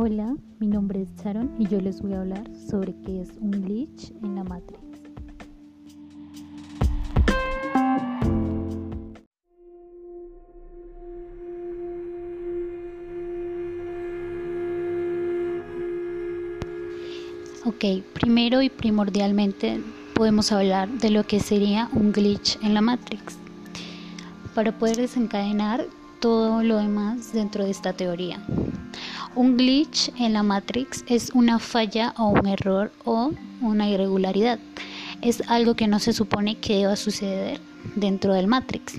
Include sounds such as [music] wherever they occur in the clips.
Hola, mi nombre es Sharon y yo les voy a hablar sobre qué es un glitch en la Matrix. Ok, primero y primordialmente podemos hablar de lo que sería un glitch en la Matrix para poder desencadenar todo lo demás dentro de esta teoría. Un glitch en la Matrix es una falla o un error o una irregularidad. Es algo que no se supone que deba suceder dentro del Matrix.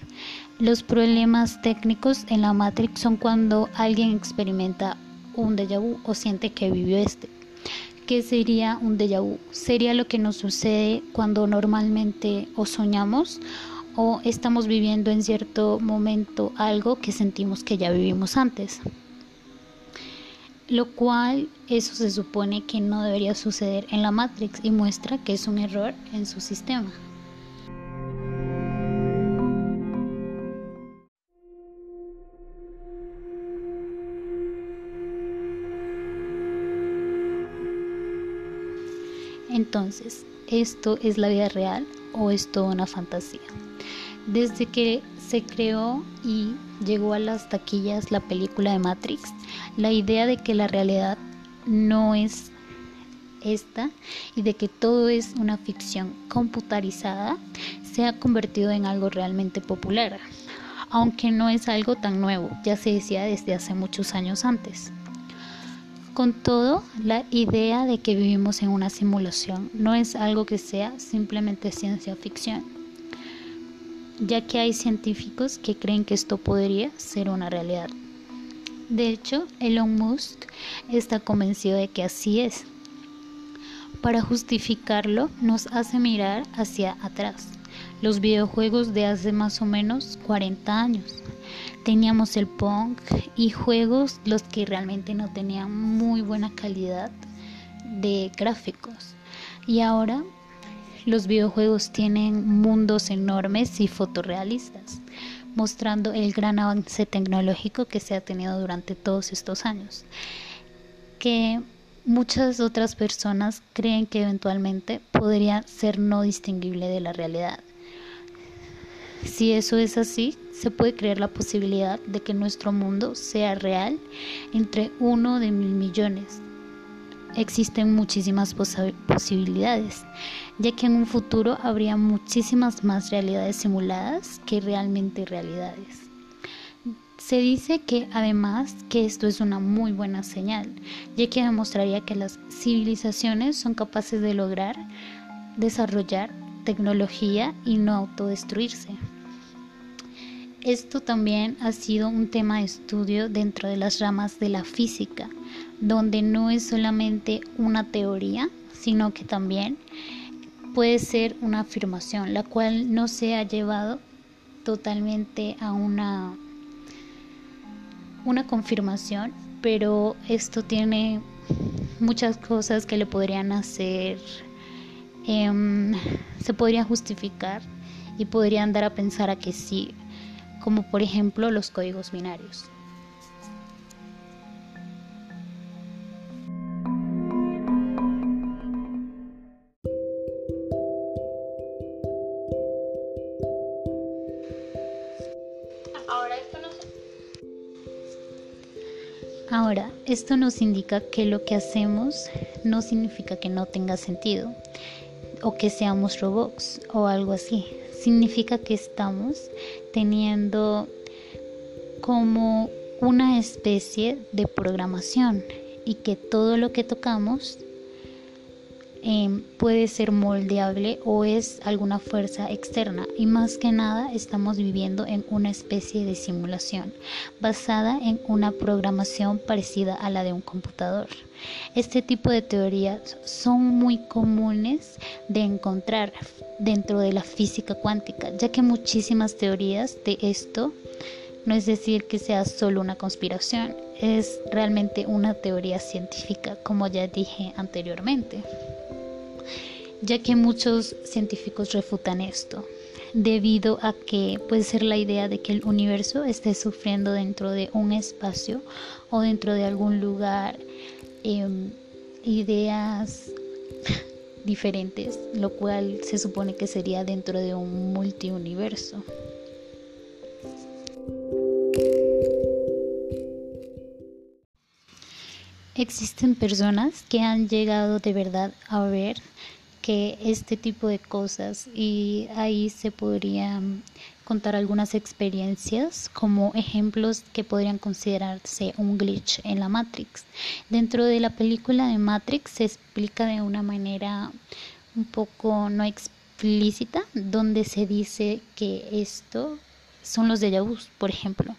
Los problemas técnicos en la Matrix son cuando alguien experimenta un déjà vu o siente que vivió este. ¿Qué sería un déjà vu? Sería lo que nos sucede cuando normalmente o soñamos o estamos viviendo en cierto momento algo que sentimos que ya vivimos antes lo cual eso se supone que no debería suceder en la Matrix y muestra que es un error en su sistema. Entonces, ¿esto es la vida real o es toda una fantasía? Desde que se creó y llegó a las taquillas la película de Matrix, la idea de que la realidad no es esta y de que todo es una ficción computarizada se ha convertido en algo realmente popular, aunque no es algo tan nuevo, ya se decía desde hace muchos años antes. Con todo, la idea de que vivimos en una simulación no es algo que sea simplemente ciencia ficción, ya que hay científicos que creen que esto podría ser una realidad. De hecho, Elon Musk está convencido de que así es. Para justificarlo, nos hace mirar hacia atrás, los videojuegos de hace más o menos 40 años. Teníamos el punk y juegos los que realmente no tenían muy buena calidad de gráficos. Y ahora los videojuegos tienen mundos enormes y fotorrealistas mostrando el gran avance tecnológico que se ha tenido durante todos estos años, que muchas otras personas creen que eventualmente podría ser no distinguible de la realidad. Si eso es así, se puede crear la posibilidad de que nuestro mundo sea real entre uno de mil millones existen muchísimas posibilidades, ya que en un futuro habría muchísimas más realidades simuladas que realmente realidades. Se dice que además que esto es una muy buena señal, ya que demostraría que las civilizaciones son capaces de lograr desarrollar tecnología y no autodestruirse. Esto también ha sido un tema de estudio dentro de las ramas de la física, donde no es solamente una teoría, sino que también puede ser una afirmación, la cual no se ha llevado totalmente a una, una confirmación, pero esto tiene muchas cosas que le podrían hacer, em, se podrían justificar y podrían dar a pensar a que sí, como por ejemplo los códigos binarios. Ahora, esto nos indica que lo que hacemos no significa que no tenga sentido o que seamos robots o algo así. Significa que estamos teniendo como una especie de programación y que todo lo que tocamos Em, puede ser moldeable o es alguna fuerza externa y más que nada estamos viviendo en una especie de simulación basada en una programación parecida a la de un computador. Este tipo de teorías son muy comunes de encontrar dentro de la física cuántica, ya que muchísimas teorías de esto no es decir que sea solo una conspiración, es realmente una teoría científica, como ya dije anteriormente ya que muchos científicos refutan esto. debido a que puede ser la idea de que el universo esté sufriendo dentro de un espacio o dentro de algún lugar em, ideas [laughs] diferentes, lo cual se supone que sería dentro de un multiuniverso. Existen personas que han llegado de verdad a ver que este tipo de cosas y ahí se podrían contar algunas experiencias como ejemplos que podrían considerarse un glitch en la Matrix. Dentro de la película de Matrix se explica de una manera un poco no explícita donde se dice que esto son los de vu, por ejemplo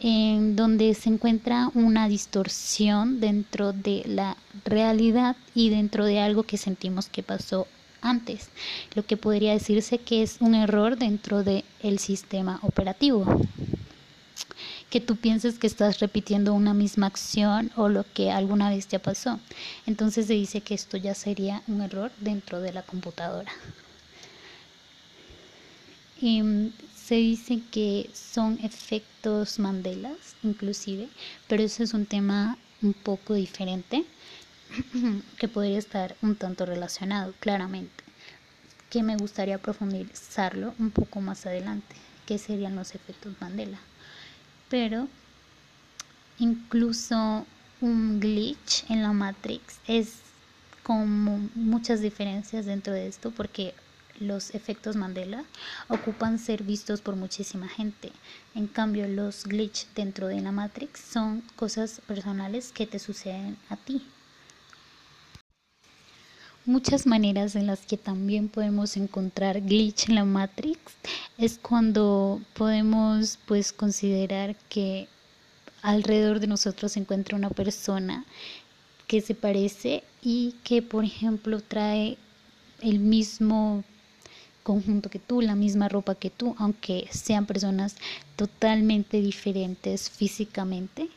en donde se encuentra una distorsión dentro de la realidad y dentro de algo que sentimos que pasó antes, lo que podría decirse que es un error dentro del sistema operativo. Que tú pienses que estás repitiendo una misma acción o lo que alguna vez ya pasó. Entonces se dice que esto ya sería un error dentro de la computadora. Se dice que son efectos Mandelas, inclusive, pero eso es un tema un poco diferente [clears throat] que podría estar un tanto relacionado, claramente, que me gustaría profundizarlo un poco más adelante, que serían los efectos Mandela. Pero incluso un glitch en la Matrix es como muchas diferencias dentro de esto, porque los efectos Mandela ocupan ser vistos por muchísima gente. En cambio, los glitch dentro de la Matrix son cosas personales que te suceden a ti. Muchas maneras en las que también podemos encontrar glitch en la Matrix es cuando podemos pues considerar que alrededor de nosotros se encuentra una persona que se parece y que por ejemplo trae el mismo conjunto que tú, la misma ropa que tú, aunque sean personas totalmente diferentes físicamente.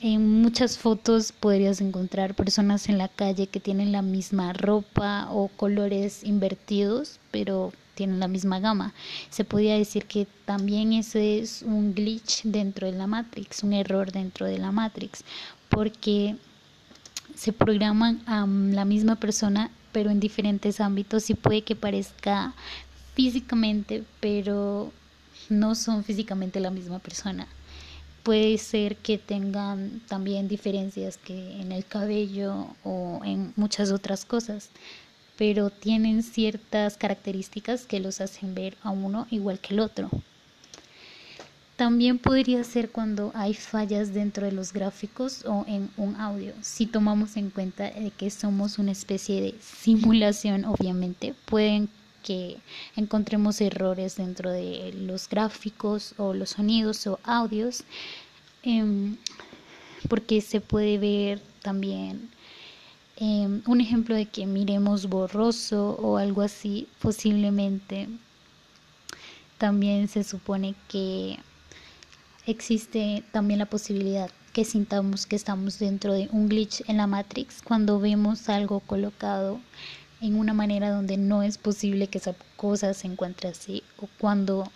En muchas fotos podrías encontrar personas en la calle que tienen la misma ropa o colores invertidos, pero tienen la misma gama. Se podría decir que también ese es un glitch dentro de la Matrix, un error dentro de la Matrix, porque se programan a la misma persona pero en diferentes ámbitos y puede que parezca físicamente, pero no son físicamente la misma persona. Puede ser que tengan también diferencias que en el cabello o en muchas otras cosas, pero tienen ciertas características que los hacen ver a uno igual que el otro. También podría ser cuando hay fallas dentro de los gráficos o en un audio. Si tomamos en cuenta que somos una especie de simulación, obviamente, pueden que encontremos errores dentro de los gráficos o los sonidos o audios, em, porque se puede ver también em, un ejemplo de que miremos borroso o algo así, posiblemente también se supone que existe también la posibilidad que sintamos que estamos dentro de un glitch en la Matrix cuando vemos algo colocado en una manera donde no es posible que esa cosa se encuentre así o cuando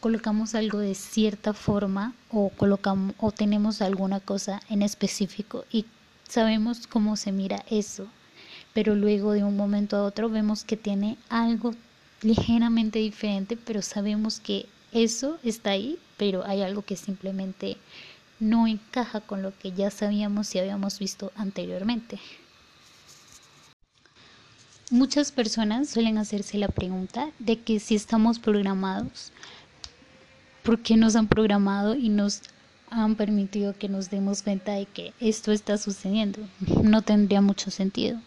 colocamos algo de cierta forma o colocamos o tenemos alguna cosa en específico y sabemos cómo se mira eso pero luego de un momento a otro vemos que tiene algo ligeramente diferente pero sabemos que eso está ahí pero hay algo que simplemente no encaja con lo que ya sabíamos y habíamos visto anteriormente. Muchas personas suelen hacerse la pregunta de que si estamos programados, ¿por qué nos han programado y nos han permitido que nos demos cuenta de que esto está sucediendo? No tendría mucho sentido.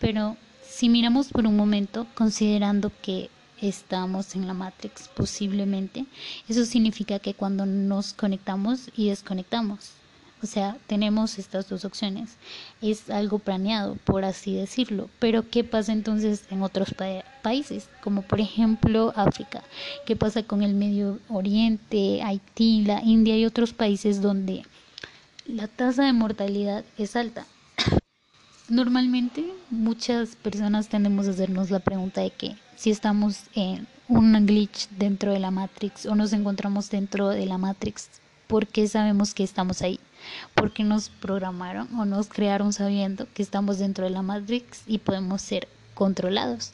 Pero si miramos por un momento, considerando que estamos en la Matrix posiblemente, eso significa que cuando nos conectamos y desconectamos, o sea, tenemos estas dos opciones. Es algo planeado, por así decirlo. Pero ¿qué pasa entonces en otros países? Como por ejemplo África. ¿Qué pasa con el Medio Oriente, Haití, la India y otros países donde la tasa de mortalidad es alta? [coughs] Normalmente muchas personas tendemos a hacernos la pregunta de que si estamos en un glitch dentro de la Matrix o nos encontramos dentro de la Matrix, ¿por qué sabemos que estamos ahí? Porque nos programaron o nos crearon sabiendo que estamos dentro de la Matrix y podemos ser controlados.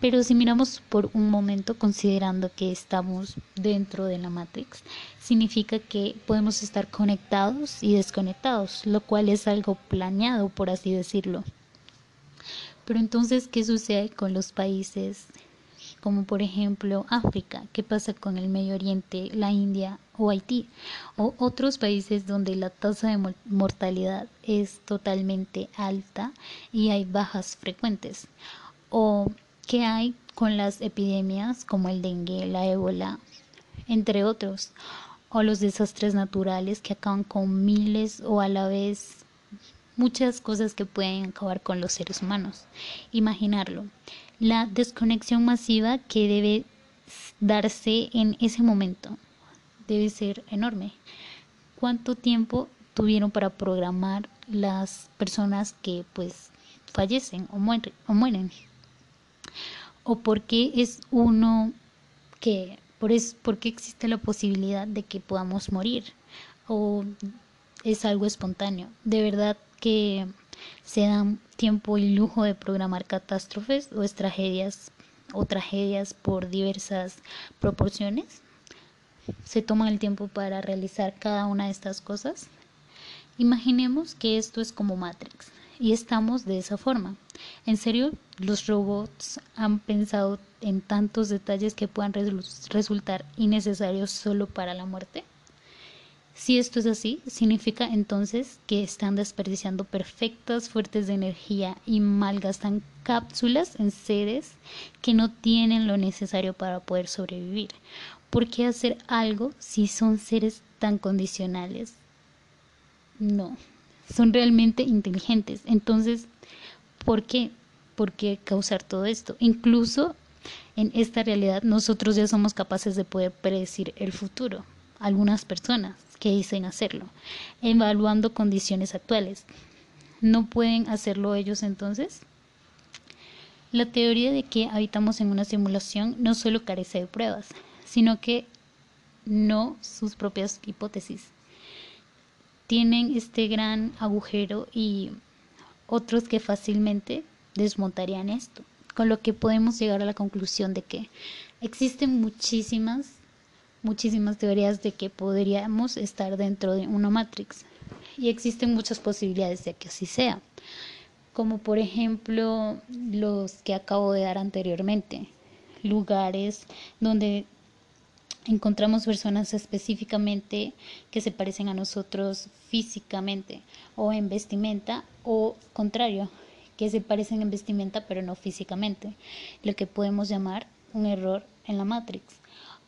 Pero si miramos por un momento considerando que estamos dentro de la Matrix, significa que podemos estar conectados y desconectados, lo cual es algo planeado, por así decirlo. Pero entonces, ¿qué sucede con los países como por ejemplo África? ¿Qué pasa con el Medio Oriente, la India o Haití? O otros países donde la tasa de mortalidad es totalmente alta y hay bajas frecuentes. O ¿Qué hay con las epidemias como el dengue, la ébola, entre otros? O los desastres naturales que acaban con miles o a la vez muchas cosas que pueden acabar con los seres humanos. Imaginarlo. La desconexión masiva que debe darse en ese momento debe ser enorme. ¿Cuánto tiempo tuvieron para programar las personas que pues fallecen o, o mueren? o por qué es uno que por, es, por qué existe la posibilidad de que podamos morir o es algo espontáneo. De verdad que se dan tiempo y lujo de programar catástrofes o tragedias o tragedias por diversas proporciones. Se toman el tiempo para realizar cada una de estas cosas. Imaginemos que esto es como Matrix y estamos de esa forma. ¿En serio los robots han pensado en tantos detalles que puedan resultar innecesarios solo para la muerte? Si esto es así, significa entonces que están desperdiciando perfectas fuertes de energía y malgastan cápsulas en seres que no tienen lo necesario para poder sobrevivir. ¿Por qué hacer algo si son seres tan condicionales? No, son realmente inteligentes. Entonces, ¿por qué? ¿Por qué causar todo esto? Incluso en esta realidad nosotros ya somos capaces de poder predecir el futuro. Algunas personas que dicen hacerlo, evaluando condiciones actuales. ¿No pueden hacerlo ellos entonces? La teoría de que habitamos en una simulación no solo carece de pruebas, sino que no sus propias hipótesis tienen este gran agujero y otros que fácilmente desmontarían esto. Con lo que podemos llegar a la conclusión de que existen muchísimas, muchísimas teorías de que podríamos estar dentro de una Matrix. Y existen muchas posibilidades de que así sea. Como por ejemplo los que acabo de dar anteriormente. Lugares donde encontramos personas específicamente que se parecen a nosotros físicamente o en vestimenta o contrario, que se parecen en vestimenta pero no físicamente, lo que podemos llamar un error en la Matrix.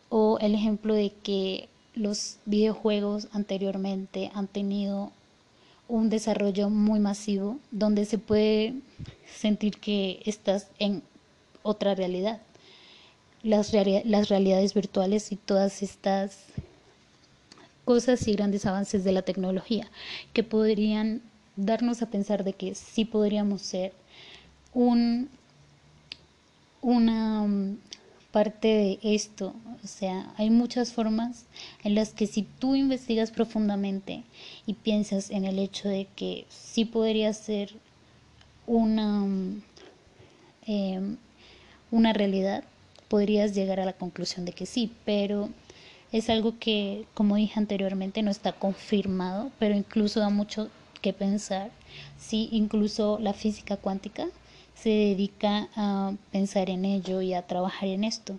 O el ejemplo de que los videojuegos anteriormente han tenido un desarrollo muy masivo donde se puede sentir que estás en otra realidad. Las, realidades virtuales y todas estas cosas y grandes avances de la tecnología que podrían darnos a pensar de que sí podríamos ser un, una parte de esto. O sea, hay muchas formas en las que si tú investigas profundamente y piensas en el hecho de que sí podría ser una, um, em, una realidad, podrías llegar a la conclusión de que sí, pero es algo que, como dije anteriormente, no está confirmado, pero incluso da mucho que pensar. Sí, incluso la física cuántica se dedica a pensar en ello y a trabajar en esto.